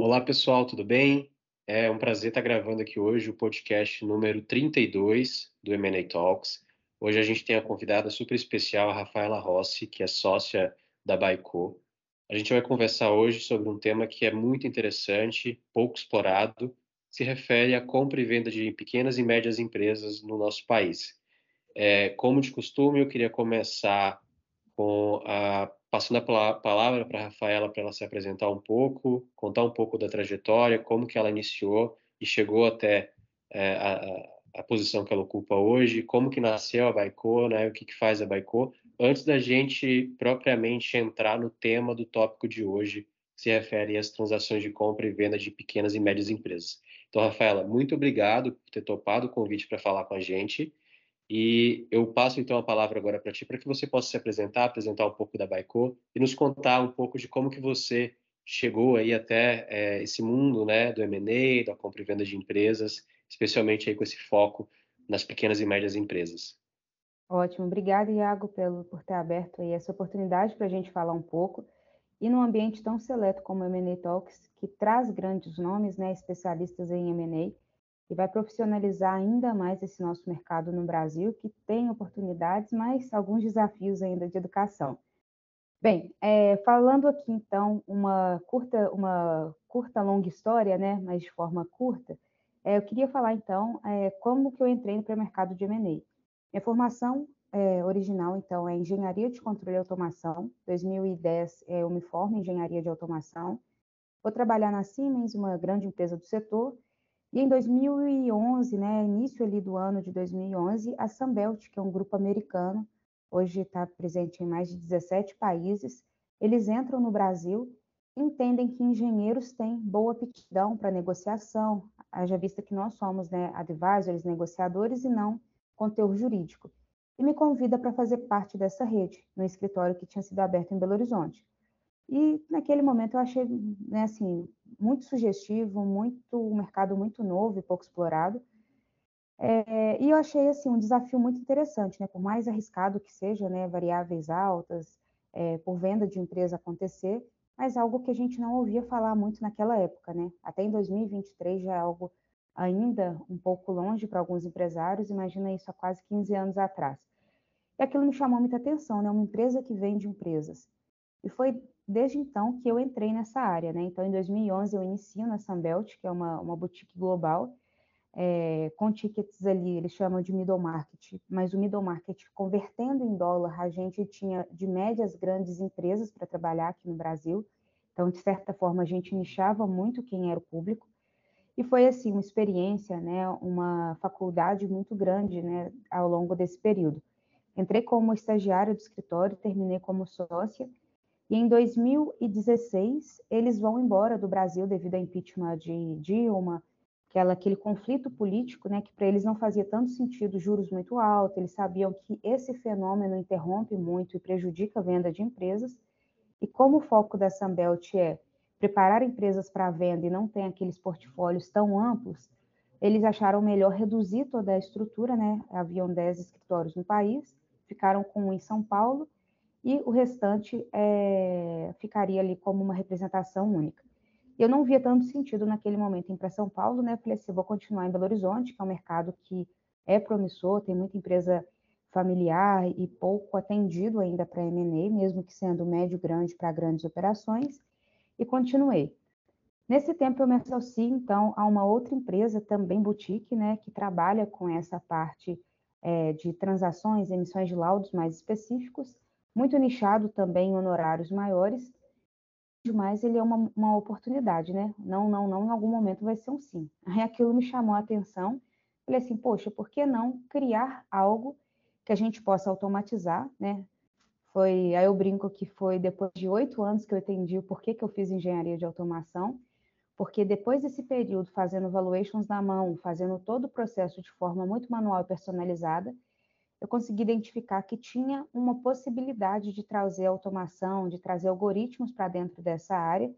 Olá, pessoal, tudo bem? É um prazer estar gravando aqui hoje o podcast número 32 do M&A Talks. Hoje a gente tem a convidada super especial, a Rafaela Rossi, que é sócia da Baico. A gente vai conversar hoje sobre um tema que é muito interessante, pouco explorado, se refere à compra e venda de pequenas e médias empresas no nosso país. É, como de costume, eu queria começar com a passando a palavra para a Rafaela para ela se apresentar um pouco, contar um pouco da trajetória, como que ela iniciou e chegou até é, a, a, posição que ela ocupa hoje, como que nasceu a Baicô, né, o que, que faz a Baicô, antes da gente propriamente entrar no tema do tópico de hoje, que se refere às transações de compra e venda de pequenas e médias empresas. Então, Rafaela, muito obrigado por ter topado o convite para falar com a gente. E eu passo então a palavra agora para ti, para que você possa se apresentar, apresentar um pouco da Baico e nos contar um pouco de como que você chegou aí até é, esse mundo né, do M&A, da compra e venda de empresas, especialmente aí com esse foco nas pequenas e médias empresas. Ótimo, obrigada Iago pelo, por ter aberto aí essa oportunidade para a gente falar um pouco. E num ambiente tão seleto como o M&A Talks, que traz grandes nomes, né, especialistas em M&A, e vai profissionalizar ainda mais esse nosso mercado no Brasil, que tem oportunidades, mas alguns desafios ainda de educação. Bem, é, falando aqui então uma curta, uma curta longa história, né, mas de forma curta, é, eu queria falar então é, como que eu entrei para o mercado de M&A. Minha formação é, original então é engenharia de controle e automação. 2010 é, eu me formo em engenharia de automação. Vou trabalhar na Siemens, uma grande empresa do setor, e em 2011, né, início ali do ano de 2011, a Sunbelt, que é um grupo americano, hoje está presente em mais de 17 países, eles entram no Brasil entendem que engenheiros têm boa aptidão para negociação, haja vista que nós somos né, advisors, negociadores e não conteúdo jurídico. E me convida para fazer parte dessa rede, no escritório que tinha sido aberto em Belo Horizonte. E naquele momento eu achei, né, assim, muito sugestivo, muito um mercado muito novo e pouco explorado. É, e eu achei assim um desafio muito interessante, né? Por mais arriscado que seja, né, variáveis altas, é, por venda de empresa acontecer, mas algo que a gente não ouvia falar muito naquela época, né? Até em 2023 já é algo ainda um pouco longe para alguns empresários, imagina isso há quase 15 anos atrás. E aquilo me chamou muita atenção, né? Uma empresa que vende empresas. E foi desde então que eu entrei nessa área, né? Então, em 2011 eu inicio na Sunbelt, que é uma, uma boutique global, é, com tickets ali, eles chamam de middle market, mas o middle market, convertendo em dólar, a gente tinha de médias grandes empresas para trabalhar aqui no Brasil, então, de certa forma, a gente nichava muito quem era o público, e foi, assim, uma experiência, né, uma faculdade muito grande, né, ao longo desse período. Entrei como estagiária do escritório, terminei como sócia, e em 2016, eles vão embora do Brasil devido ao impeachment de Dilma, aquela, aquele conflito político, né, que para eles não fazia tanto sentido, juros muito altos, eles sabiam que esse fenômeno interrompe muito e prejudica a venda de empresas, e como o foco da Sunbelt é preparar empresas para venda e não tem aqueles portfólios tão amplos, eles acharam melhor reduzir toda a estrutura, né, haviam 10 escritórios no país, ficaram com um em São Paulo, e o restante é, ficaria ali como uma representação única. Eu não via tanto sentido naquele momento em para São Paulo, né? Falei assim, vou continuar em Belo Horizonte, que é um mercado que é promissor, tem muita empresa familiar e pouco atendido ainda para M&A, mesmo que sendo médio grande para grandes operações, e continuei. Nesse tempo eu me associei então a uma outra empresa também boutique, né, que trabalha com essa parte é, de transações, emissões de laudos mais específicos, muito nichado também em honorários maiores, mas ele é uma, uma oportunidade, né? Não, não, não, em algum momento vai ser um sim. Aí aquilo me chamou a atenção, falei assim, poxa, por que não criar algo que a gente possa automatizar, né? Foi, aí eu brinco que foi depois de oito anos que eu entendi o porquê que eu fiz engenharia de automação, porque depois desse período fazendo valuations na mão, fazendo todo o processo de forma muito manual e personalizada, eu consegui identificar que tinha uma possibilidade de trazer automação, de trazer algoritmos para dentro dessa área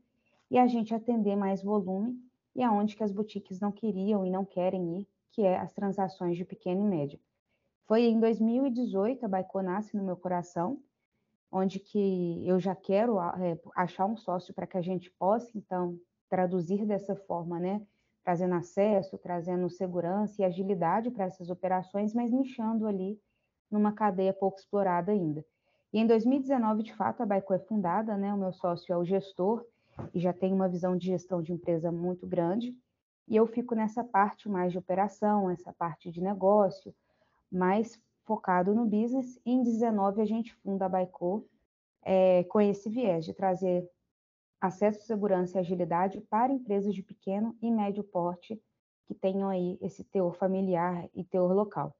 e a gente atender mais volume e aonde que as boutiques não queriam e não querem ir, que é as transações de pequena e média. Foi em 2018 a Baico nasce no meu coração, onde que eu já quero é, achar um sócio para que a gente possa então traduzir dessa forma, né? Trazendo acesso, trazendo segurança e agilidade para essas operações, mas nichando ali numa cadeia pouco explorada ainda. E em 2019, de fato, a Baico é fundada, né? O meu sócio é o gestor e já tem uma visão de gestão de empresa muito grande. E eu fico nessa parte mais de operação, essa parte de negócio, mais focado no business. Em 19 a gente funda a Baico é, com esse viés de trazer acesso, segurança e agilidade para empresas de pequeno e médio porte que tenham aí esse teor familiar e teor local.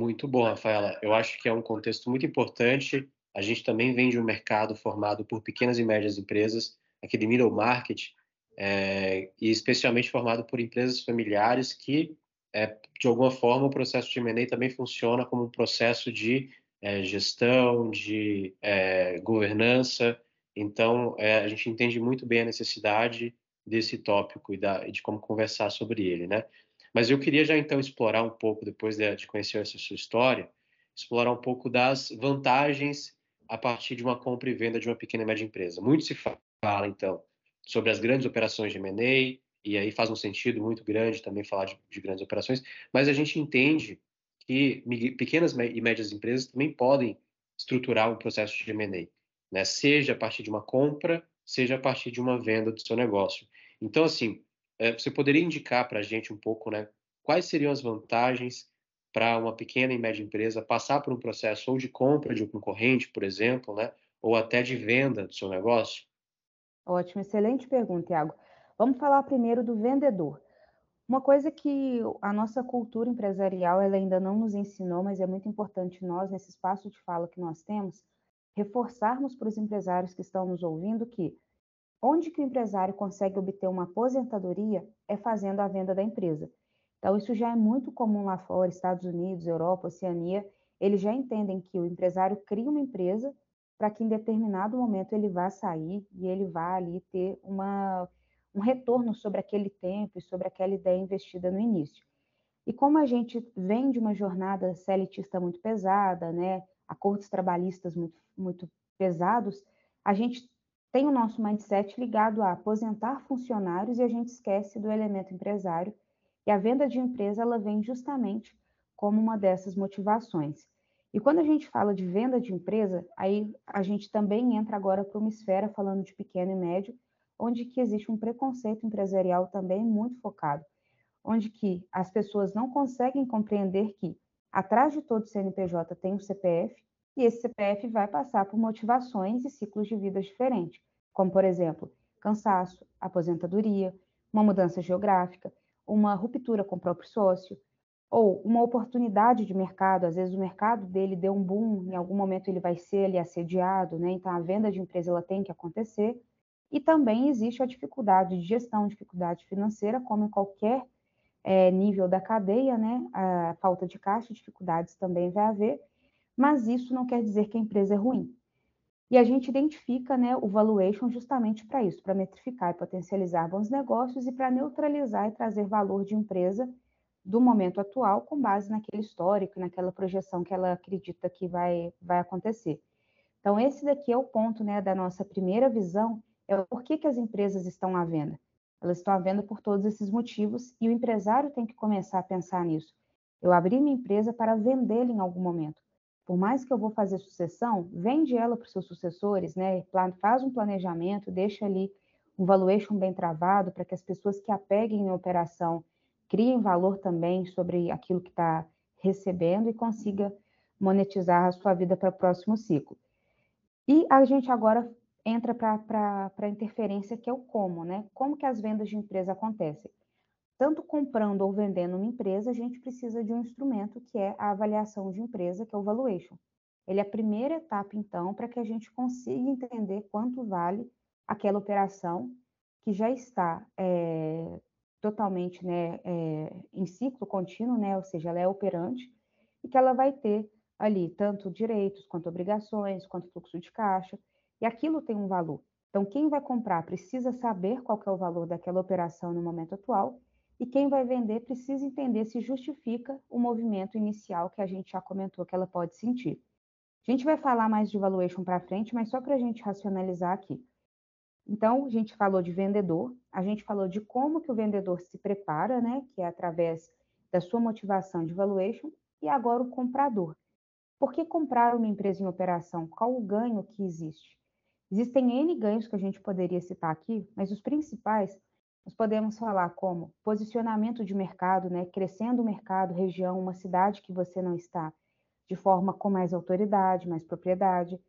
Muito bom, Rafaela. Eu acho que é um contexto muito importante. A gente também vem de um mercado formado por pequenas e médias empresas, aquele middle market, é, e especialmente formado por empresas familiares que, é, de alguma forma, o processo de M&A também funciona como um processo de é, gestão, de governança. Então, a gente entende muito bem a necessidade desse tópico e, da, e de como conversar sobre ele, né? Mas eu queria já então explorar um pouco, depois de conhecer essa sua história, explorar um pouco das vantagens a partir de uma compra e venda de uma pequena e média empresa. Muito se fala, então, sobre as grandes operações de M&A, e aí faz um sentido muito grande também falar de, de grandes operações, mas a gente entende que pequenas e médias empresas também podem estruturar um processo de M&A, né? seja a partir de uma compra, seja a partir de uma venda do seu negócio. Então, assim, você poderia indicar para a gente um pouco, né, quais seriam as vantagens para uma pequena e média empresa passar por um processo ou de compra de um concorrente, por exemplo, né, ou até de venda do seu negócio? Ótimo, excelente pergunta, Tiago. Vamos falar primeiro do vendedor. Uma coisa que a nossa cultura empresarial ela ainda não nos ensinou, mas é muito importante nós, nesse espaço de fala que nós temos, reforçarmos para os empresários que estão nos ouvindo que Onde que o empresário consegue obter uma aposentadoria é fazendo a venda da empresa. Então, isso já é muito comum lá fora, Estados Unidos, Europa, Oceania. Eles já entendem que o empresário cria uma empresa para que em determinado momento ele vá sair e ele vá ali ter uma, um retorno sobre aquele tempo e sobre aquela ideia investida no início. E como a gente vem de uma jornada celitista muito pesada, né, acordos trabalhistas muito, muito pesados, a gente tem o nosso mindset ligado a aposentar funcionários e a gente esquece do elemento empresário. E a venda de empresa ela vem justamente como uma dessas motivações. E quando a gente fala de venda de empresa, aí a gente também entra agora para uma esfera falando de pequeno e médio, onde que existe um preconceito empresarial também muito focado, onde que as pessoas não conseguem compreender que atrás de todo CNPJ tem um CPF e esse CPF vai passar por motivações e ciclos de vida diferentes, como, por exemplo, cansaço, aposentadoria, uma mudança geográfica, uma ruptura com o próprio sócio, ou uma oportunidade de mercado, às vezes o mercado dele deu um boom, em algum momento ele vai ser ali assediado, né? Então a venda de empresa ela tem que acontecer. E também existe a dificuldade de gestão, dificuldade financeira, como em qualquer é, nível da cadeia, né? A falta de caixa, dificuldades também vai haver mas isso não quer dizer que a empresa é ruim. E a gente identifica né, o valuation justamente para isso, para metrificar e potencializar bons negócios e para neutralizar e trazer valor de empresa do momento atual com base naquele histórico, naquela projeção que ela acredita que vai, vai acontecer. Então, esse daqui é o ponto né, da nossa primeira visão, é o porquê que as empresas estão à venda. Elas estão à venda por todos esses motivos e o empresário tem que começar a pensar nisso. Eu abri minha empresa para vendê-la em algum momento por mais que eu vou fazer sucessão, vende ela para os seus sucessores, né? Faz um planejamento, deixa ali um valuation bem travado para que as pessoas que apeguem na operação criem valor também sobre aquilo que está recebendo e consiga monetizar a sua vida para o próximo ciclo. E a gente agora entra para a interferência que é o como, né? Como que as vendas de empresa acontecem? Tanto comprando ou vendendo uma empresa, a gente precisa de um instrumento que é a avaliação de empresa, que é o valuation. Ele é a primeira etapa, então, para que a gente consiga entender quanto vale aquela operação que já está é, totalmente né, é, em ciclo contínuo, né, ou seja, ela é operante, e que ela vai ter ali tanto direitos, quanto obrigações, quanto fluxo de caixa, e aquilo tem um valor. Então, quem vai comprar precisa saber qual é o valor daquela operação no momento atual e quem vai vender precisa entender se justifica o movimento inicial que a gente já comentou que ela pode sentir. A gente vai falar mais de valuation para frente, mas só para a gente racionalizar aqui. Então, a gente falou de vendedor, a gente falou de como que o vendedor se prepara, né, que é através da sua motivação de valuation, e agora o comprador. Por que comprar uma empresa em operação? Qual o ganho que existe? Existem N ganhos que a gente poderia citar aqui, mas os principais nós podemos falar como posicionamento de mercado, né, crescendo o mercado, região, uma cidade que você não está, de forma com mais autoridade, mais propriedade,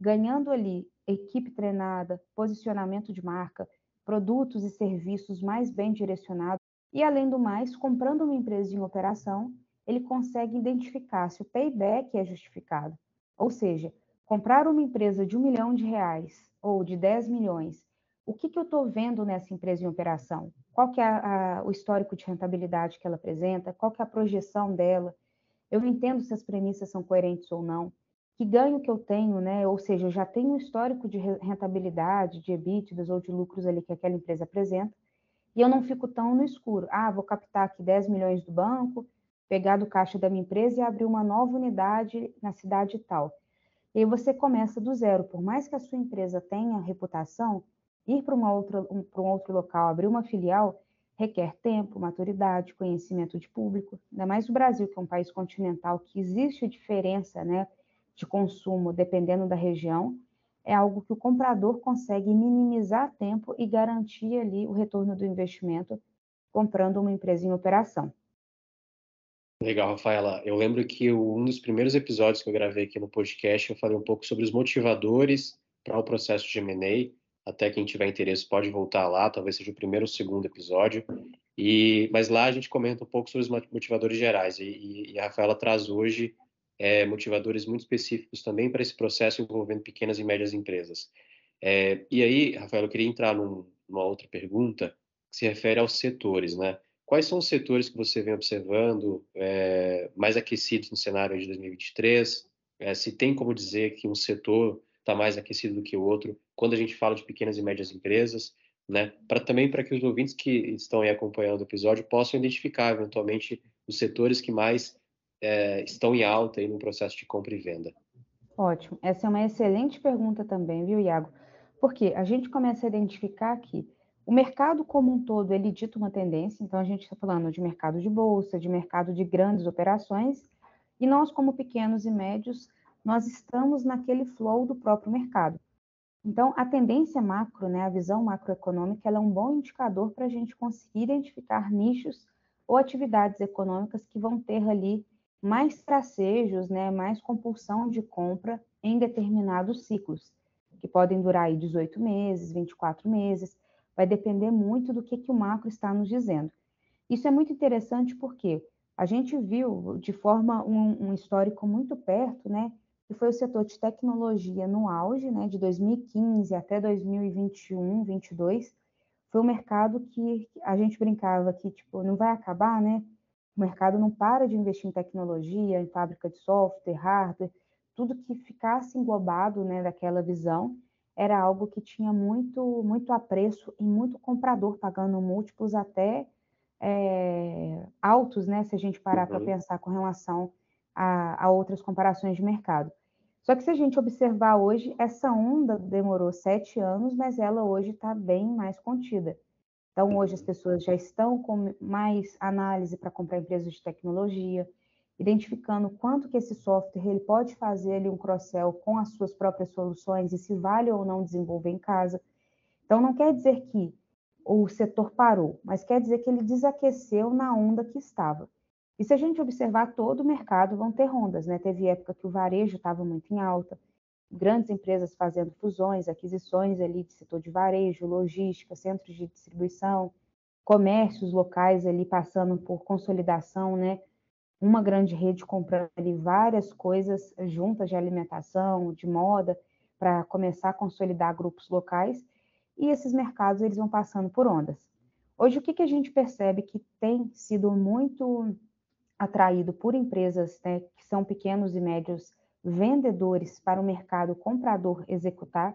ganhando ali equipe treinada, posicionamento de marca, produtos e serviços mais bem direcionados, e além do mais, comprando uma empresa em operação, ele consegue identificar se o payback é justificado. Ou seja, comprar uma empresa de um milhão de reais ou de 10 milhões, o que, que eu estou vendo nessa empresa em operação? Qual que é a, a, o histórico de rentabilidade que ela apresenta? Qual que é a projeção dela? Eu entendo se as premissas são coerentes ou não que ganho que eu tenho, né? Ou seja, eu já tenho um histórico de rentabilidade, de EBITDAs ou de lucros ali que aquela empresa apresenta, e eu não fico tão no escuro. Ah, vou captar aqui 10 milhões do banco, pegar do caixa da minha empresa e abrir uma nova unidade na cidade tal. E aí você começa do zero. Por mais que a sua empresa tenha reputação, ir para um, um outro local, abrir uma filial, requer tempo, maturidade, conhecimento de público. Ainda mais o Brasil, que é um país continental, que existe diferença, né? de consumo, dependendo da região, é algo que o comprador consegue minimizar tempo e garantir ali o retorno do investimento comprando uma empresa em operação. Legal, Rafaela. Eu lembro que um dos primeiros episódios que eu gravei aqui no podcast, eu falei um pouco sobre os motivadores para o processo de M&A. Até quem tiver interesse pode voltar lá, talvez seja o primeiro ou segundo episódio. E, mas lá a gente comenta um pouco sobre os motivadores gerais. E, e a Rafaela traz hoje é, motivadores muito específicos também para esse processo envolvendo pequenas e médias empresas. É, e aí, Rafael, eu queria entrar num, numa outra pergunta que se refere aos setores, né? Quais são os setores que você vem observando é, mais aquecidos no cenário de 2023? É, se tem como dizer que um setor está mais aquecido do que o outro quando a gente fala de pequenas e médias empresas, né? Para também para que os ouvintes que estão aí acompanhando o episódio possam identificar eventualmente os setores que mais é, estão em alta aí no processo de compra e venda? Ótimo. Essa é uma excelente pergunta também, viu, Iago? Porque a gente começa a identificar que o mercado como um todo, ele dita uma tendência, então a gente está falando de mercado de bolsa, de mercado de grandes operações, e nós, como pequenos e médios, nós estamos naquele flow do próprio mercado. Então, a tendência macro, né, a visão macroeconômica, ela é um bom indicador para a gente conseguir identificar nichos ou atividades econômicas que vão ter ali mais tracejos, né, mais compulsão de compra em determinados ciclos, que podem durar aí 18 meses, 24 meses, vai depender muito do que, que o macro está nos dizendo. Isso é muito interessante porque a gente viu de forma um, um histórico muito perto, né, que foi o setor de tecnologia no auge, né, de 2015 até 2021, 22, foi um mercado que a gente brincava que tipo não vai acabar, né? O mercado não para de investir em tecnologia, em fábrica de software, hardware, tudo que ficasse englobado né, daquela visão era algo que tinha muito, muito apreço e muito comprador pagando múltiplos até é, altos, né, se a gente parar uhum. para pensar com relação a, a outras comparações de mercado. Só que se a gente observar hoje, essa onda demorou sete anos, mas ela hoje está bem mais contida. Então, hoje as pessoas já estão com mais análise para comprar empresas de tecnologia, identificando quanto que esse software ele pode fazer ali um cross-sell com as suas próprias soluções e se vale ou não desenvolver em casa. Então, não quer dizer que o setor parou, mas quer dizer que ele desaqueceu na onda que estava. E se a gente observar todo o mercado, vão ter ondas, né? Teve época que o varejo estava muito em alta, grandes empresas fazendo fusões, aquisições ali de setor de varejo, logística, centros de distribuição, comércios locais ali passando por consolidação, né? Uma grande rede comprando ali várias coisas juntas de alimentação, de moda, para começar a consolidar grupos locais. E esses mercados eles vão passando por ondas. Hoje o que, que a gente percebe que tem sido muito atraído por empresas né, que são pequenos e médios vendedores para o mercado comprador executar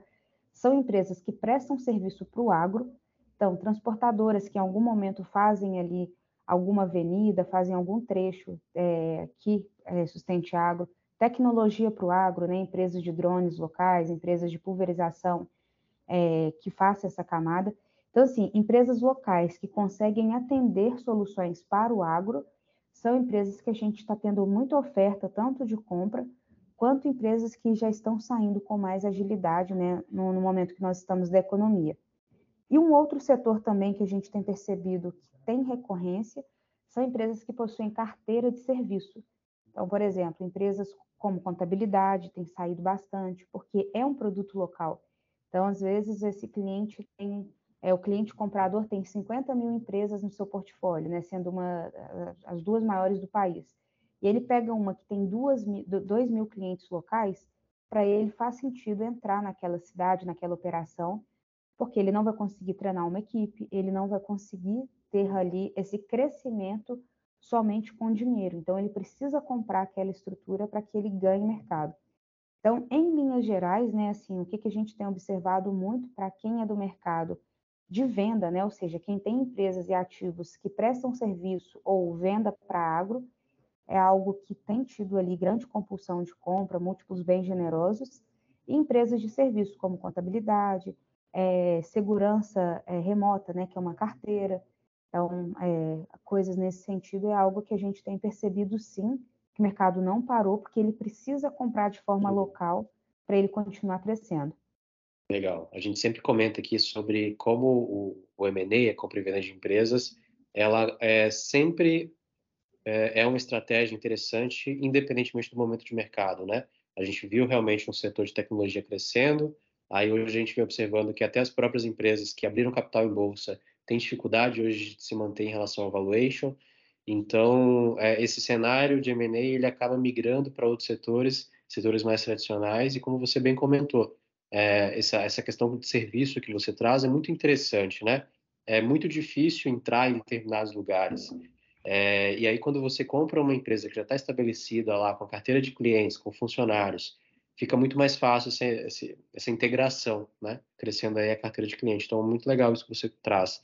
são empresas que prestam serviço para o agro, então transportadoras que em algum momento fazem ali alguma avenida, fazem algum trecho é, que é, sustente agro, tecnologia para o agro, né, empresas de drones locais, empresas de pulverização, é, que faça essa camada. Então, assim, empresas locais que conseguem atender soluções para o agro são empresas que a gente está tendo muita oferta, tanto de compra, quanto empresas que já estão saindo com mais agilidade, né, no, no momento que nós estamos da economia. E um outro setor também que a gente tem percebido que tem recorrência são empresas que possuem carteira de serviço. Então, por exemplo, empresas como contabilidade têm saído bastante, porque é um produto local. Então, às vezes, esse cliente tem, é, o cliente comprador tem 50 mil empresas no seu portfólio, né, sendo uma, as duas maiores do país. E ele pega uma que tem duas, dois mil clientes locais, para ele faz sentido entrar naquela cidade, naquela operação, porque ele não vai conseguir treinar uma equipe, ele não vai conseguir ter ali esse crescimento somente com dinheiro. Então, ele precisa comprar aquela estrutura para que ele ganhe mercado. Então, em linhas gerais, né, assim, o que, que a gente tem observado muito para quem é do mercado de venda, né, ou seja, quem tem empresas e ativos que prestam serviço ou venda para agro, é algo que tem tido ali grande compulsão de compra, múltiplos bens generosos, e empresas de serviço, como contabilidade, é, segurança é, remota, né, que é uma carteira, então, é, coisas nesse sentido é algo que a gente tem percebido sim, que o mercado não parou, porque ele precisa comprar de forma local para ele continuar crescendo. Legal. A gente sempre comenta aqui sobre como o, o M&A, a compra e venda de empresas, ela é sempre é, é uma estratégia interessante, independentemente do momento de mercado, né? A gente viu realmente um setor de tecnologia crescendo, aí hoje a gente vem observando que até as próprias empresas que abriram capital em bolsa tem dificuldade hoje de se manter em relação ao valuation. Então, é, esse cenário de M&A ele acaba migrando para outros setores, setores mais tradicionais. E como você bem comentou, é, essa, essa questão de serviço que você traz é muito interessante, né? É muito difícil entrar em determinados lugares. É, e aí, quando você compra uma empresa que já está estabelecida lá, com carteira de clientes, com funcionários, fica muito mais fácil essa, essa, essa, integração, né? Crescendo aí a carteira de cliente. Então, muito legal isso que você traz.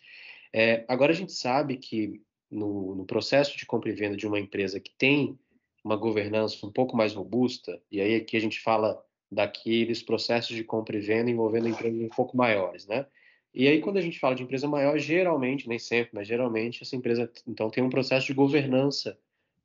É, agora, a gente sabe que no, no, processo de compra e venda de uma empresa que tem uma governança um pouco mais robusta, e aí aqui a gente fala daqueles processos de compra e venda envolvendo empresas um pouco maiores, né? E aí, quando a gente fala de empresa maior, geralmente, nem sempre, mas geralmente, essa empresa, então, tem um processo de governança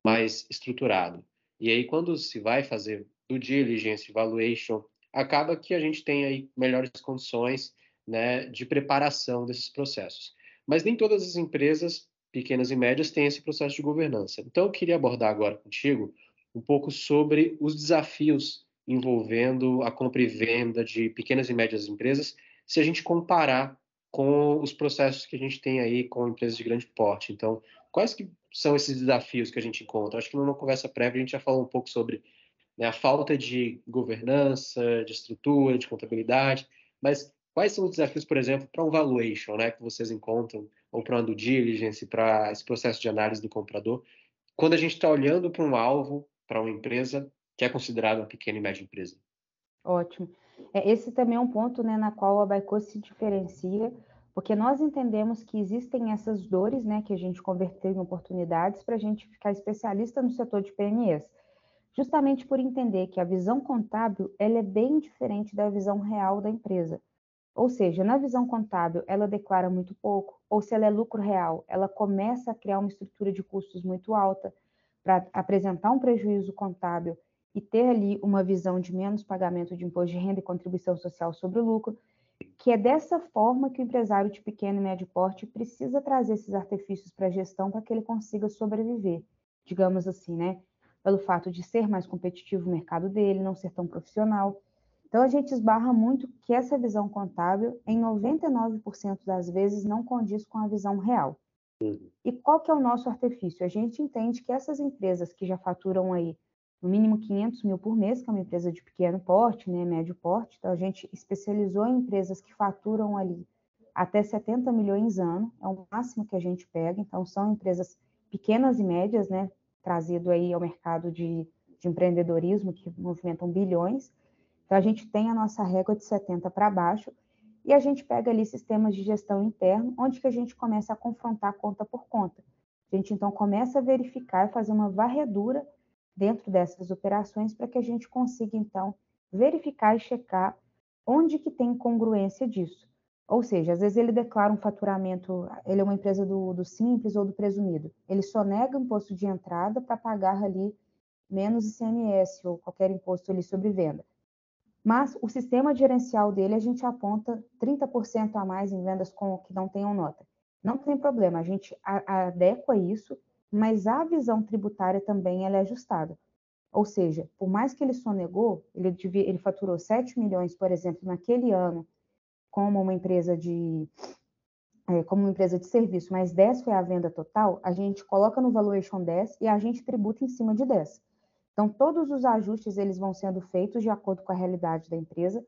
mais estruturado. E aí, quando se vai fazer do diligence, valuation, acaba que a gente tem aí melhores condições né, de preparação desses processos. Mas nem todas as empresas, pequenas e médias, têm esse processo de governança. Então, eu queria abordar agora contigo um pouco sobre os desafios envolvendo a compra e venda de pequenas e médias empresas, se a gente comparar com os processos que a gente tem aí com empresas de grande porte. Então, quais que são esses desafios que a gente encontra? Acho que numa conversa prévia a gente já falou um pouco sobre né, a falta de governança, de estrutura, de contabilidade, mas quais são os desafios, por exemplo, para um valuation, né, que vocês encontram, ou para uma due diligence, para esse processo de análise do comprador, quando a gente está olhando para um alvo, para uma empresa que é considerada uma pequena e média empresa? Ótimo. É, esse também é um ponto né, na qual a Baico se diferencia, porque nós entendemos que existem essas dores né, que a gente converteu em oportunidades para a gente ficar especialista no setor de PMEs justamente por entender que a visão contábil ela é bem diferente da visão real da empresa. Ou seja, na visão contábil, ela declara muito pouco, ou se ela é lucro real, ela começa a criar uma estrutura de custos muito alta para apresentar um prejuízo contábil e ter ali uma visão de menos pagamento de imposto de renda e contribuição social sobre o lucro, que é dessa forma que o empresário de pequeno e médio porte precisa trazer esses artifícios para a gestão para que ele consiga sobreviver, digamos assim, né? pelo fato de ser mais competitivo o mercado dele, não ser tão profissional. Então, a gente esbarra muito que essa visão contábil, em 99% das vezes, não condiz com a visão real. Uhum. E qual que é o nosso artifício? A gente entende que essas empresas que já faturam aí no mínimo 500 mil por mês, que é uma empresa de pequeno porte, né, médio porte, então a gente especializou em empresas que faturam ali até 70 milhões ano, é o máximo que a gente pega, então são empresas pequenas e médias, né, trazido aí ao mercado de, de empreendedorismo, que movimentam bilhões. Então, a gente tem a nossa régua de 70 para baixo e a gente pega ali sistemas de gestão interno, onde que a gente começa a confrontar conta por conta. A gente, então, começa a verificar e fazer uma varredura dentro dessas operações para que a gente consiga, então, verificar e checar onde que tem congruência disso? Ou seja, às vezes ele declara um faturamento, ele é uma empresa do, do simples ou do presumido, ele só nega imposto de entrada para pagar ali menos ICMS ou qualquer imposto ali sobre venda. Mas o sistema gerencial dele a gente aponta 30% a mais em vendas com que não tenham nota. Não tem problema, a gente adequa isso, mas a visão tributária também é ajustada. Ou seja, por mais que ele sonegou, ele, devia, ele faturou 7 milhões, por exemplo, naquele ano, como uma empresa de é, como uma empresa de serviço, mas 10 foi a venda total, a gente coloca no valuation 10 e a gente tributa em cima de 10. Então, todos os ajustes eles vão sendo feitos de acordo com a realidade da empresa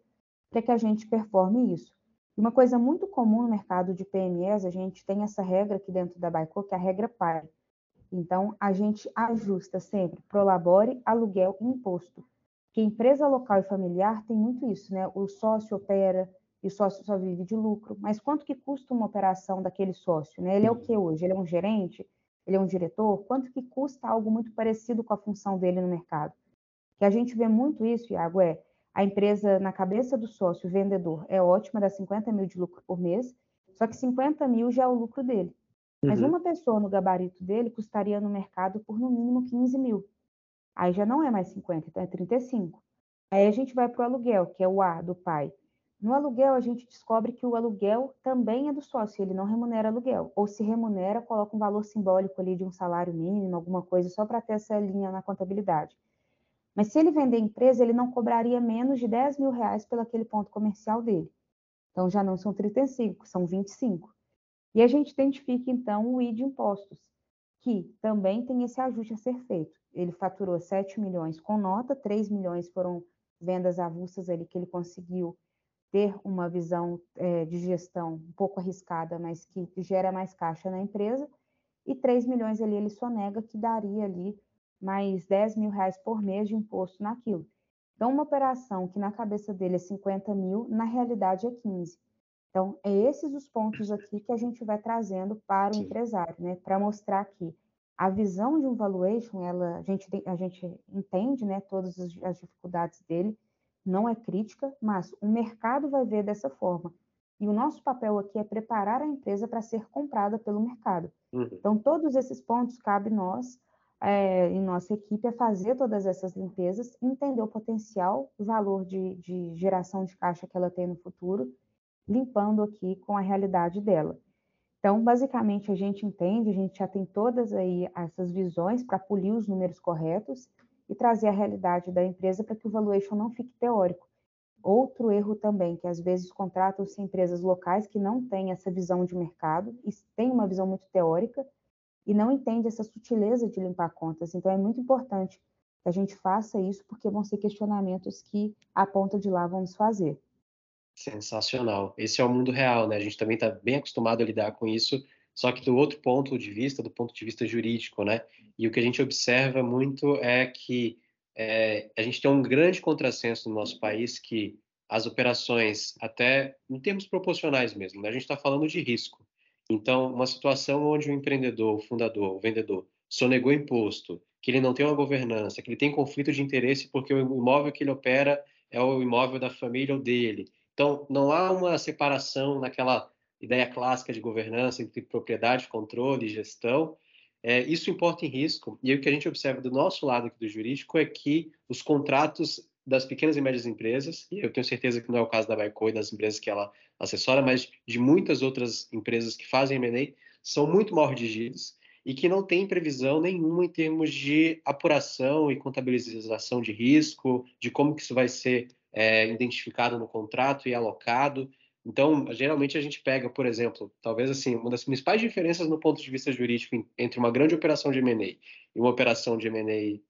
para que a gente performe isso. Uma coisa muito comum no mercado de PMEs, a gente tem essa regra aqui dentro da Baico, que é a regra PAR. Então, a gente ajusta sempre prolabore, aluguel e imposto. Que empresa local e familiar tem muito isso, né? O sócio opera e o sócio só vive de lucro. Mas quanto que custa uma operação daquele sócio, né? Ele é o que hoje? Ele é um gerente? Ele é um diretor? Quanto que custa algo muito parecido com a função dele no mercado? Que a gente vê muito isso, Iago, é a empresa na cabeça do sócio, vendedor, é ótima, dá 50 mil de lucro por mês, só que 50 mil já é o lucro dele. Mas uhum. uma pessoa no gabarito dele custaria no mercado por no mínimo 15 mil. Aí já não é mais 50, então é 35. Aí a gente vai para o aluguel, que é o A do pai. No aluguel, a gente descobre que o aluguel também é do sócio, ele não remunera aluguel. Ou se remunera, coloca um valor simbólico ali de um salário mínimo, alguma coisa, só para ter essa linha na contabilidade. Mas se ele vender empresa, ele não cobraria menos de 10 mil reais pelo aquele ponto comercial dele. Então já não são 35, são 25. E a gente identifica, então, o I de impostos, que também tem esse ajuste a ser feito. Ele faturou 7 milhões com nota, 3 milhões foram vendas avulsas ali que ele conseguiu ter uma visão é, de gestão um pouco arriscada, mas que gera mais caixa na empresa, e 3 milhões ali ele sonega que daria ali mais 10 mil reais por mês de imposto naquilo. Então, uma operação que na cabeça dele é 50 mil, na realidade é 15. Então, é esses os pontos aqui que a gente vai trazendo para o Sim. empresário, né? Para mostrar que a visão de um valuation, ela, a, gente, a gente entende né, todas as, dificuldades dele, não é crítica, mas o mercado vai ver dessa forma. E o nosso papel aqui é preparar a empresa para ser comprada pelo mercado. Uhum. Então, todos esses pontos cabe nós, é, em nossa equipe, a fazer todas essas limpezas, entender o potencial, o valor de, de geração de caixa que ela tem no futuro limpando aqui com a realidade dela. Então, basicamente, a gente entende, a gente já tem todas aí essas visões para polir os números corretos e trazer a realidade da empresa para que o valuation não fique teórico. Outro erro também, que às vezes contratam-se empresas locais que não têm essa visão de mercado e têm uma visão muito teórica e não entende essa sutileza de limpar contas. Então, é muito importante que a gente faça isso, porque vão ser questionamentos que a ponta de lá vamos fazer. Sensacional. Esse é o mundo real, né? A gente também está bem acostumado a lidar com isso, só que do outro ponto de vista, do ponto de vista jurídico, né? E o que a gente observa muito é que é, a gente tem um grande contrassenso no nosso país que as operações, até em termos proporcionais mesmo, né? a gente está falando de risco. Então, uma situação onde o empreendedor, o fundador, o vendedor, sonegou imposto, que ele não tem uma governança, que ele tem conflito de interesse porque o imóvel que ele opera é o imóvel da família ou dele, então, não há uma separação naquela ideia clássica de governança entre propriedade, controle e gestão. É, isso importa em risco. E o que a gente observa do nosso lado aqui do jurídico é que os contratos das pequenas e médias empresas, e eu tenho certeza que não é o caso da Baico e das empresas que ela assessora, mas de muitas outras empresas que fazem M&A, são muito mal redigidos e que não tem previsão nenhuma em termos de apuração e contabilização de risco, de como que isso vai ser é, identificado no contrato e alocado. Então, geralmente a gente pega, por exemplo, talvez assim, uma das principais diferenças no ponto de vista jurídico entre uma grande operação de M&A e uma operação de M&A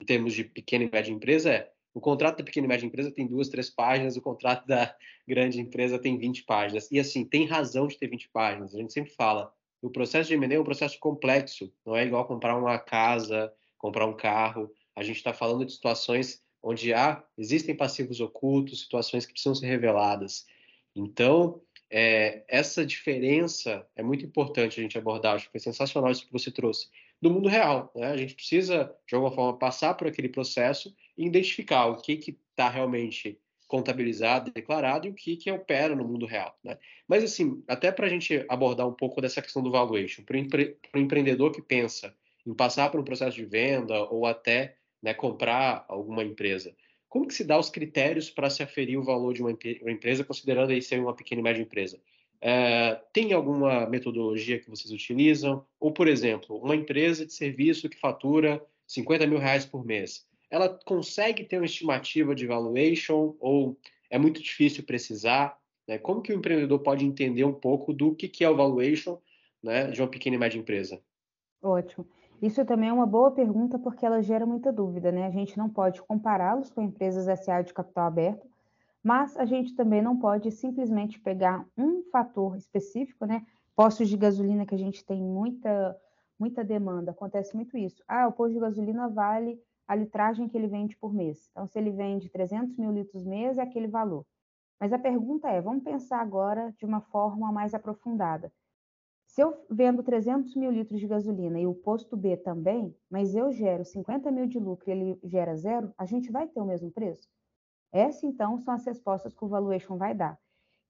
em termos de pequena e média empresa é o contrato da pequena e média empresa tem duas, três páginas, o contrato da grande empresa tem 20 páginas. E assim, tem razão de ter 20 páginas. A gente sempre fala, o processo de M&A é um processo complexo, não é igual comprar uma casa, comprar um carro. A gente está falando de situações onde há, existem passivos ocultos, situações que precisam ser reveladas. Então, é, essa diferença é muito importante a gente abordar. Acho que foi sensacional isso que você trouxe. Do mundo real, né? a gente precisa, de alguma forma, passar por aquele processo e identificar o que está realmente contabilizado, declarado e o que, que opera no mundo real. Né? Mas, assim, até para a gente abordar um pouco dessa questão do valuation, para o empre empreendedor que pensa em passar por um processo de venda ou até né, comprar alguma empresa, como que se dá os critérios para se aferir o valor de uma, uma empresa, considerando aí ser uma pequena e média empresa? É, tem alguma metodologia que vocês utilizam? Ou, por exemplo, uma empresa de serviço que fatura 50 mil reais por mês, ela consegue ter uma estimativa de valuation ou é muito difícil precisar? Né? Como que o empreendedor pode entender um pouco do que, que é o valuation né, de uma pequena e média empresa? Ótimo. Isso também é uma boa pergunta porque ela gera muita dúvida, né? A gente não pode compará-los com empresas SA de capital aberto, mas a gente também não pode simplesmente pegar um fator específico, né? Postos de gasolina que a gente tem muita muita demanda, acontece muito isso. Ah, o posto de gasolina vale a litragem que ele vende por mês. Então, se ele vende 300 mil litros mês, é aquele valor. Mas a pergunta é, vamos pensar agora de uma forma mais aprofundada. Se eu vendo 300 mil litros de gasolina e o posto B também, mas eu gero 50 mil de lucro e ele gera zero, a gente vai ter o mesmo preço? Essas, então, são as respostas que o valuation vai dar.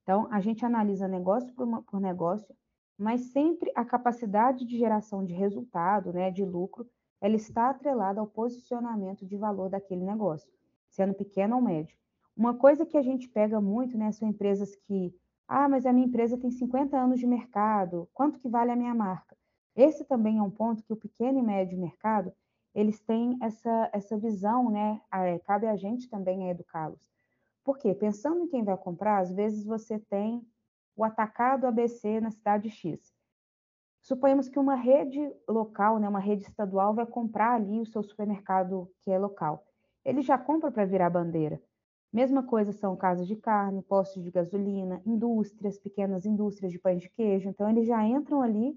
Então, a gente analisa negócio por, por negócio, mas sempre a capacidade de geração de resultado, né, de lucro, ela está atrelada ao posicionamento de valor daquele negócio, sendo pequeno ou médio. Uma coisa que a gente pega muito, né, são empresas que, ah, mas a minha empresa tem 50 anos de mercado, quanto que vale a minha marca? Esse também é um ponto que o pequeno e médio mercado, eles têm essa, essa visão, né, é, cabe a gente também a educá-los. Por quê? Pensando em quem vai comprar, às vezes você tem o atacado ABC na cidade X. Suponhamos que uma rede local, né, uma rede estadual, vai comprar ali o seu supermercado que é local. Ele já compra para virar bandeira. Mesma coisa são casas de carne, postos de gasolina, indústrias, pequenas indústrias de pães de queijo. Então, eles já entram ali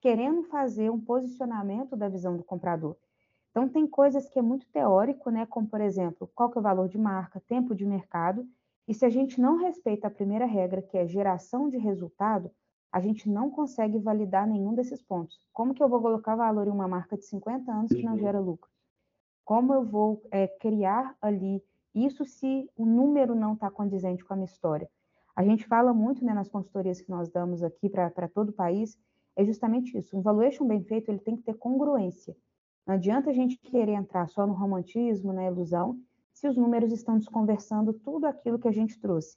querendo fazer um posicionamento da visão do comprador. Então, tem coisas que é muito teórico, né? como, por exemplo, qual que é o valor de marca, tempo de mercado. E se a gente não respeita a primeira regra, que é geração de resultado, a gente não consegue validar nenhum desses pontos. Como que eu vou colocar valor em uma marca de 50 anos que não uhum. gera lucro? Como eu vou é, criar ali isso se o número não está condizente com a minha história? A gente fala muito né, nas consultorias que nós damos aqui para todo o país, é justamente isso. Um valuation bem feito ele tem que ter congruência. Não adianta a gente querer entrar só no romantismo, na ilusão, se os números estão desconversando tudo aquilo que a gente trouxe.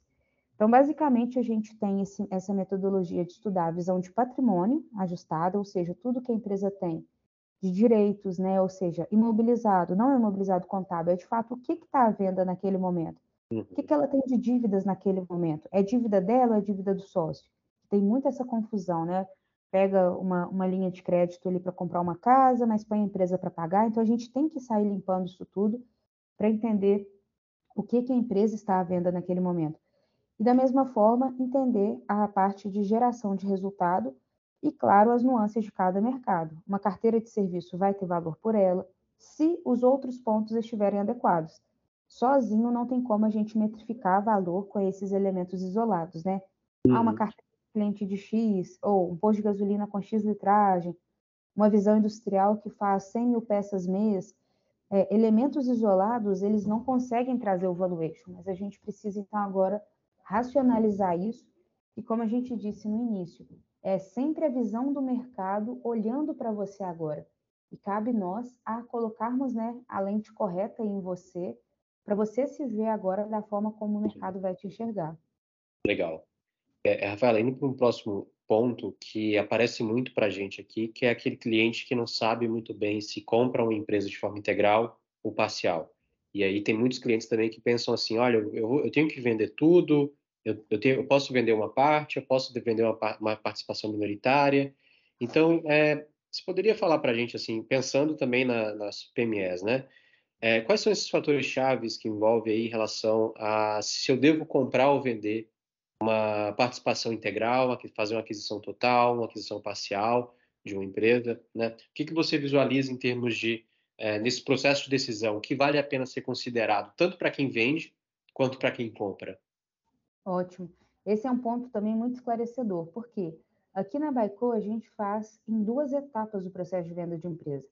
Então, basicamente, a gente tem esse, essa metodologia de estudar a visão de patrimônio ajustada, ou seja, tudo que a empresa tem de direitos, né, ou seja, imobilizado, não é imobilizado contábil, é de fato o que está à venda naquele momento. O que, que ela tem de dívidas naquele momento? É dívida dela ou é dívida do sócio? Tem muita essa confusão, né? Pega uma, uma linha de crédito ali para comprar uma casa, mas põe a empresa para pagar, então a gente tem que sair limpando isso tudo para entender o que, que a empresa está à venda naquele momento. E, da mesma forma, entender a parte de geração de resultado e, claro, as nuances de cada mercado. Uma carteira de serviço vai ter valor por ela, se os outros pontos estiverem adequados. Sozinho não tem como a gente metrificar valor com esses elementos isolados, né? Há uma uhum. carteira de cliente de X, ou um posto de gasolina com X litragem, uma visão industrial que faz 100 mil peças mês, é, elementos isolados, eles não conseguem trazer o valuation, mas a gente precisa, então, agora racionalizar isso e, como a gente disse no início, é sempre a visão do mercado olhando para você agora. E cabe nós a colocarmos né, a lente correta em você, para você se ver agora da forma como o mercado vai te enxergar. Legal. É, é Rafael, indo para um próximo ponto que aparece muito para a gente aqui, que é aquele cliente que não sabe muito bem se compra uma empresa de forma integral ou parcial. E aí tem muitos clientes também que pensam assim, olha, eu, eu tenho que vender tudo, eu, eu, tenho, eu, posso vender uma parte, eu posso vender uma, uma participação minoritária. Então, é, você poderia falar para a gente, assim, pensando também na, nas PMEs, né? É, quais são esses fatores chaves que envolvem aí em relação a se eu devo comprar ou vender uma participação integral, fazer uma aquisição total, uma aquisição parcial de uma empresa, né? O que, que você visualiza em termos de, é, nesse processo de decisão, o que vale a pena ser considerado, tanto para quem vende quanto para quem compra? Ótimo. Esse é um ponto também muito esclarecedor, porque aqui na Baico a gente faz em duas etapas o processo de venda de empresa.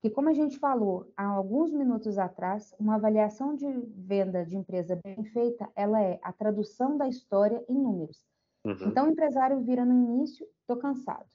que, como a gente falou há alguns minutos atrás, uma avaliação de venda de empresa bem feita, ela é a tradução da história em números. Uhum. Então, o empresário vira no início, estou cansado.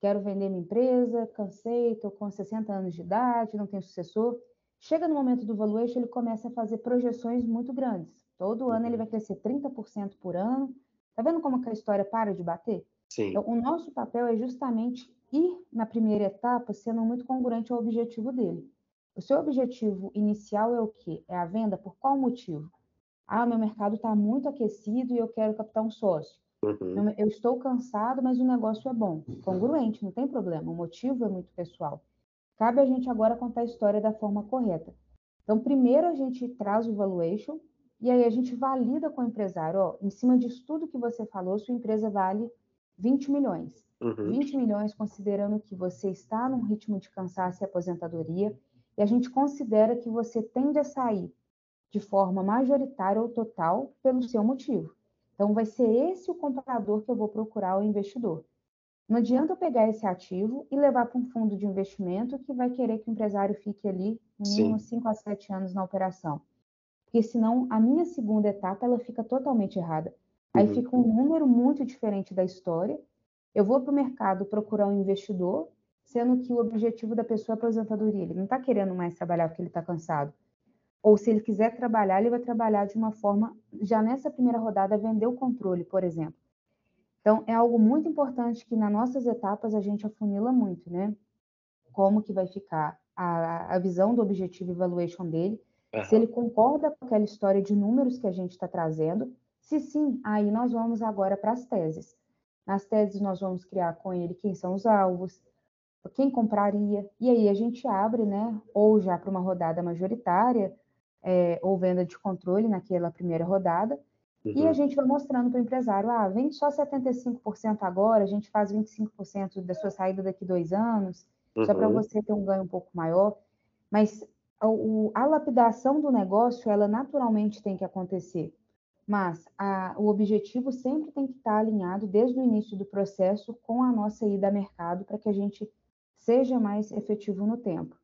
Quero vender minha empresa, cansei, estou com 60 anos de idade, não tenho sucessor. Chega no momento do valuation, ele começa a fazer projeções muito grandes. Todo ano ele vai crescer 30% por ano. Tá vendo como que a história para de bater? Sim. Então, o nosso papel é justamente ir na primeira etapa sendo muito congruente ao objetivo dele. O seu objetivo inicial é o quê? É a venda por qual motivo? Ah, meu mercado está muito aquecido e eu quero captar um sócio. Uhum. Eu estou cansado, mas o negócio é bom. Congruente, não tem problema. O motivo é muito pessoal. Cabe a gente agora contar a história da forma correta. Então, primeiro a gente traz o valuation e aí a gente valida com o empresário, ó, em cima disso tudo que você falou, sua empresa vale 20 milhões. Uhum. 20 milhões considerando que você está num ritmo de cansaço e aposentadoria, e a gente considera que você tende a sair de forma majoritária ou total pelo seu motivo. Então, vai ser esse o comprador que eu vou procurar o investidor. Não adianta eu pegar esse ativo e levar para um fundo de investimento que vai querer que o empresário fique ali mínimo 5 a 7 anos na operação. Porque senão a minha segunda etapa ela fica totalmente errada. Aí uhum. fica um número muito diferente da história. Eu vou para o mercado procurar um investidor, sendo que o objetivo da pessoa é aposentadoria. Ele não está querendo mais trabalhar porque ele está cansado. Ou se ele quiser trabalhar, ele vai trabalhar de uma forma, já nessa primeira rodada, vender o controle, por exemplo. Então, é algo muito importante que nas nossas etapas a gente afunila muito, né? Como que vai ficar a, a visão do objetivo evaluation dele, uhum. se ele concorda com aquela história de números que a gente está trazendo, se sim, aí nós vamos agora para as teses. Nas teses nós vamos criar com ele quem são os alvos, quem compraria, e aí a gente abre, né, ou já para uma rodada majoritária, é, ou venda de controle naquela primeira rodada, uhum. e a uhum. gente vai mostrando para o empresário, ah, vende só 75% agora, a gente faz 25% da sua saída daqui dois anos, uhum. só para você ter um ganho um pouco maior, mas a, a lapidação do negócio, ela naturalmente tem que acontecer, mas a, o objetivo sempre tem que estar alinhado desde o início do processo com a nossa ida a mercado para que a gente seja mais efetivo no tempo.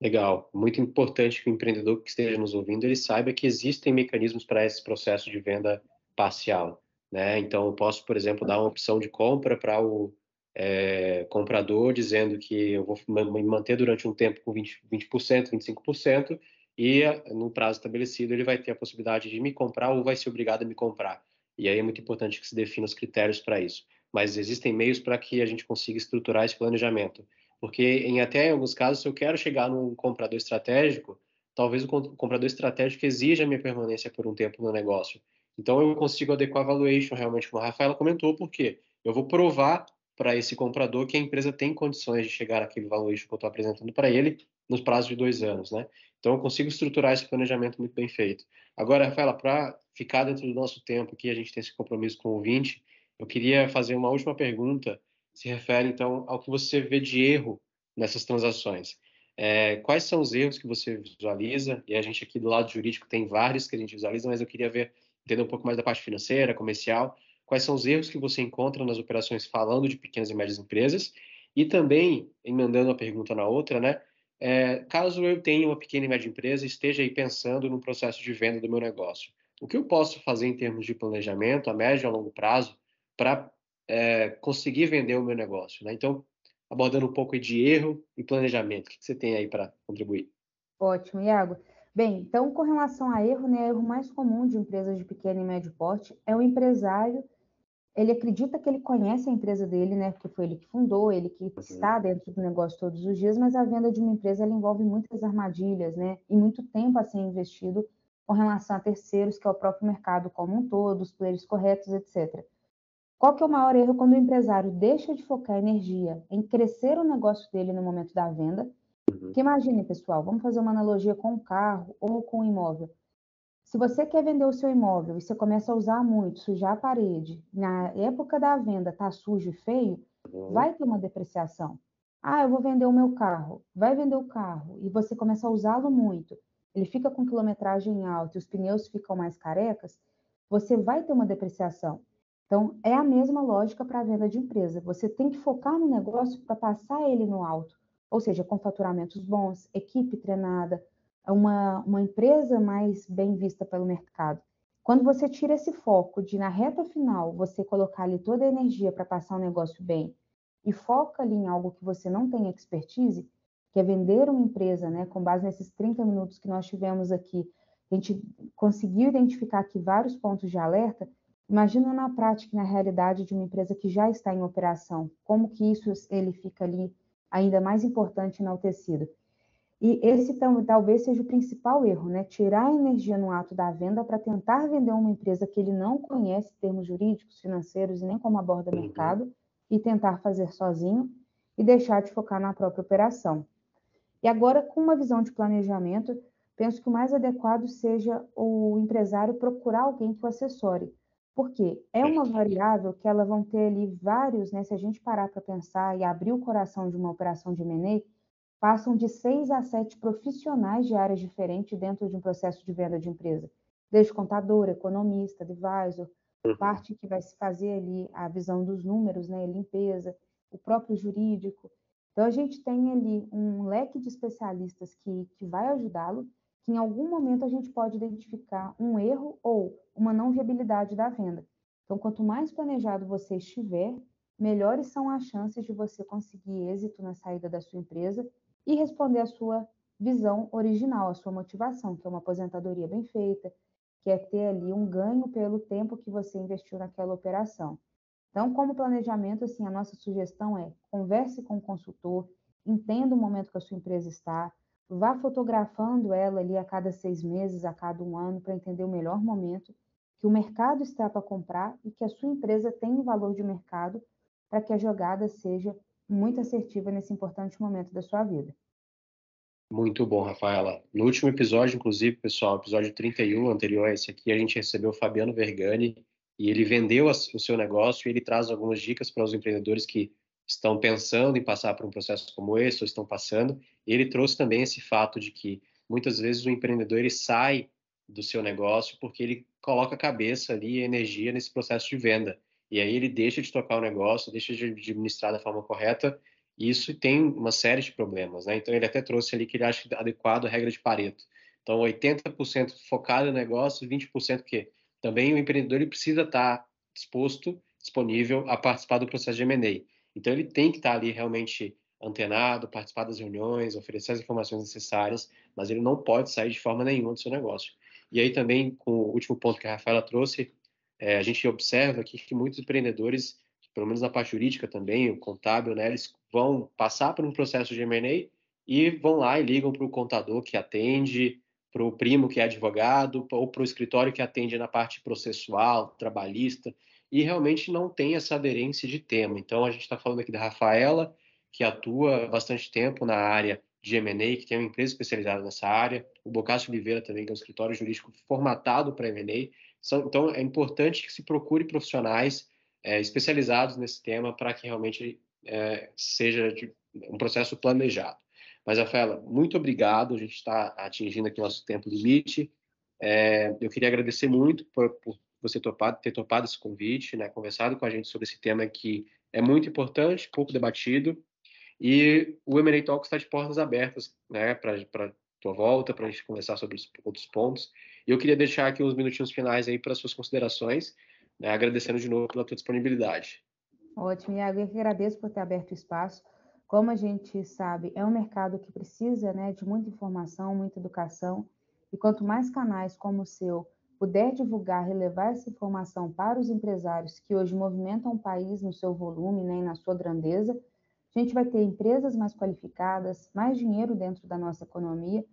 Legal, muito importante que o empreendedor que esteja nos ouvindo ele saiba que existem mecanismos para esse processo de venda parcial, né? Então eu posso, por exemplo, dar uma opção de compra para o é, comprador dizendo que eu vou me manter durante um tempo com 20%, 20% 25% e no prazo estabelecido ele vai ter a possibilidade de me comprar ou vai ser obrigado a me comprar. E aí é muito importante que se defina os critérios para isso. Mas existem meios para que a gente consiga estruturar esse planejamento. Porque em até em alguns casos, se eu quero chegar num comprador estratégico, talvez o comprador estratégico exija a minha permanência por um tempo no negócio. Então eu consigo adequar a valuation realmente, como a Rafaela comentou, porque eu vou provar para esse comprador que a empresa tem condições de chegar àquele valuation que eu estou apresentando para ele nos prazos de dois anos, né? Então, eu consigo estruturar esse planejamento muito bem feito. Agora, Rafaela, para ficar dentro do nosso tempo aqui, a gente tem esse compromisso com o ouvinte, eu queria fazer uma última pergunta, se refere, então, ao que você vê de erro nessas transações. É, quais são os erros que você visualiza? E a gente aqui do lado jurídico tem vários que a gente visualiza, mas eu queria ver, entender um pouco mais da parte financeira, comercial. Quais são os erros que você encontra nas operações falando de pequenas e médias empresas? E também, emendando uma pergunta na outra, né? É, caso eu tenha uma pequena e média empresa esteja aí pensando no processo de venda do meu negócio, o que eu posso fazer em termos de planejamento a médio e a longo prazo para é, conseguir vender o meu negócio? Né? Então, abordando um pouco de erro e planejamento, o que você tem aí para contribuir? Ótimo, Iago. Bem, então, com relação a erro, né, o erro mais comum de empresas de pequeno e médio porte é o empresário ele acredita que ele conhece a empresa dele, né? Porque foi ele que fundou, ele que uhum. está dentro do negócio todos os dias, mas a venda de uma empresa envolve muitas armadilhas, né? E muito tempo a ser investido com relação a terceiros, que é o próprio mercado como um todo, os players corretos, etc. Qual que é o maior erro quando o empresário deixa de focar energia em crescer o negócio dele no momento da venda? Uhum. Porque imagine, pessoal, vamos fazer uma analogia com um carro ou com um imóvel. Se você quer vender o seu imóvel e você começa a usar muito, sujar a parede, na época da venda tá sujo e feio, uhum. vai ter uma depreciação. Ah, eu vou vender o meu carro. Vai vender o carro e você começa a usá-lo muito. Ele fica com quilometragem alta e os pneus ficam mais carecas, você vai ter uma depreciação. Então, é a mesma lógica para a venda de empresa. Você tem que focar no negócio para passar ele no alto. ou seja, com faturamentos bons, equipe treinada, uma, uma empresa mais bem vista pelo mercado. Quando você tira esse foco de, na reta final, você colocar ali toda a energia para passar o negócio bem e foca ali em algo que você não tem expertise, que é vender uma empresa, né, com base nesses 30 minutos que nós tivemos aqui, a gente conseguiu identificar aqui vários pontos de alerta, imagina na prática, na realidade de uma empresa que já está em operação, como que isso ele fica ali ainda mais importante enaltecido. E esse talvez seja o principal erro, né? Tirar a energia no ato da venda para tentar vender uma empresa que ele não conhece termos jurídicos, financeiros e nem como aborda o uhum. mercado e tentar fazer sozinho e deixar de focar na própria operação. E agora, com uma visão de planejamento, penso que o mais adequado seja o empresário procurar alguém que o assessore, porque é uma variável que elas vão ter ali vários, né? Se a gente parar para pensar e abrir o coração de uma operação de M&A, passam de seis a sete profissionais de áreas diferentes dentro de um processo de venda de empresa, desde contador, economista, advisor, uhum. parte que vai se fazer ali a visão dos números, né, limpeza, o próprio jurídico. Então, a gente tem ali um leque de especialistas que, que vai ajudá-lo, que em algum momento a gente pode identificar um erro ou uma não viabilidade da venda. Então, quanto mais planejado você estiver, melhores são as chances de você conseguir êxito na saída da sua empresa e responder à sua visão original, à sua motivação, que é uma aposentadoria bem feita, que é ter ali um ganho pelo tempo que você investiu naquela operação. Então, como planejamento, assim, a nossa sugestão é converse com o consultor, entenda o momento que a sua empresa está, vá fotografando ela ali a cada seis meses, a cada um ano, para entender o melhor momento que o mercado está para comprar e que a sua empresa tem um valor de mercado para que a jogada seja muito assertiva nesse importante momento da sua vida. Muito bom, Rafaela. No último episódio, inclusive, pessoal, episódio 31, anterior a esse aqui, a gente recebeu o Fabiano Vergani e ele vendeu o seu negócio e ele traz algumas dicas para os empreendedores que estão pensando em passar por um processo como esse ou estão passando. E ele trouxe também esse fato de que muitas vezes o empreendedor ele sai do seu negócio porque ele coloca a cabeça ali e energia nesse processo de venda. E aí ele deixa de tocar o negócio, deixa de administrar da forma correta, e isso tem uma série de problemas, né? Então ele até trouxe ali que ele acha adequado a regra de Pareto. Então 80% focado no negócio, 20% que também o empreendedor ele precisa estar disposto, disponível a participar do processo de M&A. Então ele tem que estar ali realmente antenado, participar das reuniões, oferecer as informações necessárias, mas ele não pode sair de forma nenhuma do seu negócio. E aí também, com o último ponto que a Rafaela trouxe, é, a gente observa aqui que muitos empreendedores, pelo menos na parte jurídica também, o contábil, né, eles vão passar por um processo de M&A e vão lá e ligam para o contador que atende, para o primo que é advogado, ou para o escritório que atende na parte processual, trabalhista, e realmente não tem essa aderência de tema. Então, a gente está falando aqui da Rafaela, que atua bastante tempo na área de M&A, que tem uma empresa especializada nessa área, o Bocassi Oliveira também, que é um escritório jurídico formatado para M&A, então, é importante que se procure profissionais é, especializados nesse tema para que realmente é, seja de, um processo planejado. Mas, Rafaela, muito obrigado. A gente está atingindo aqui nosso tempo limite. É, eu queria agradecer muito por, por você topado, ter topado esse convite, né, conversado com a gente sobre esse tema que é muito importante, pouco debatido. E o M&A Talks está de portas abertas né, para tua volta, para a gente conversar sobre os outros pontos. E eu queria deixar aqui uns minutinhos finais aí para suas considerações, né, agradecendo de novo pela tua disponibilidade. Ótimo, Iago, eu que agradeço por ter aberto o espaço. Como a gente sabe, é um mercado que precisa né, de muita informação, muita educação, e quanto mais canais como o seu puder divulgar, relevar essa informação para os empresários que hoje movimentam o país no seu volume né, e na sua grandeza, a gente vai ter empresas mais qualificadas, mais dinheiro dentro da nossa economia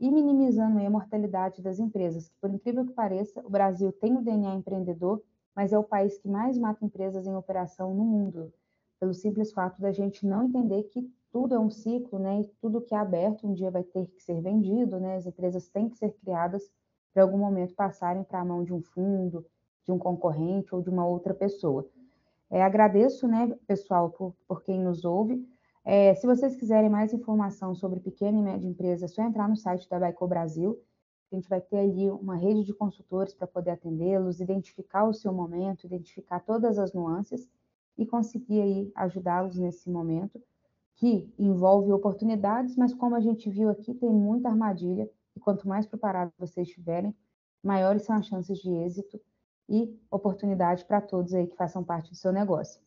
e minimizando a mortalidade das empresas, que por incrível que pareça, o Brasil tem o DNA empreendedor, mas é o país que mais mata empresas em operação no mundo, pelo simples fato da gente não entender que tudo é um ciclo, né? E tudo que é aberto um dia vai ter que ser vendido, né? As empresas têm que ser criadas para algum momento passarem para a mão de um fundo, de um concorrente ou de uma outra pessoa. É, agradeço, né, pessoal, por, por quem nos ouve. É, se vocês quiserem mais informação sobre pequena e média empresa, é só entrar no site da Baico Brasil. A gente vai ter ali uma rede de consultores para poder atendê-los, identificar o seu momento, identificar todas as nuances e conseguir aí ajudá-los nesse momento, que envolve oportunidades, mas como a gente viu aqui, tem muita armadilha, e quanto mais preparados vocês estiverem, maiores são as chances de êxito e oportunidade para todos aí que façam parte do seu negócio.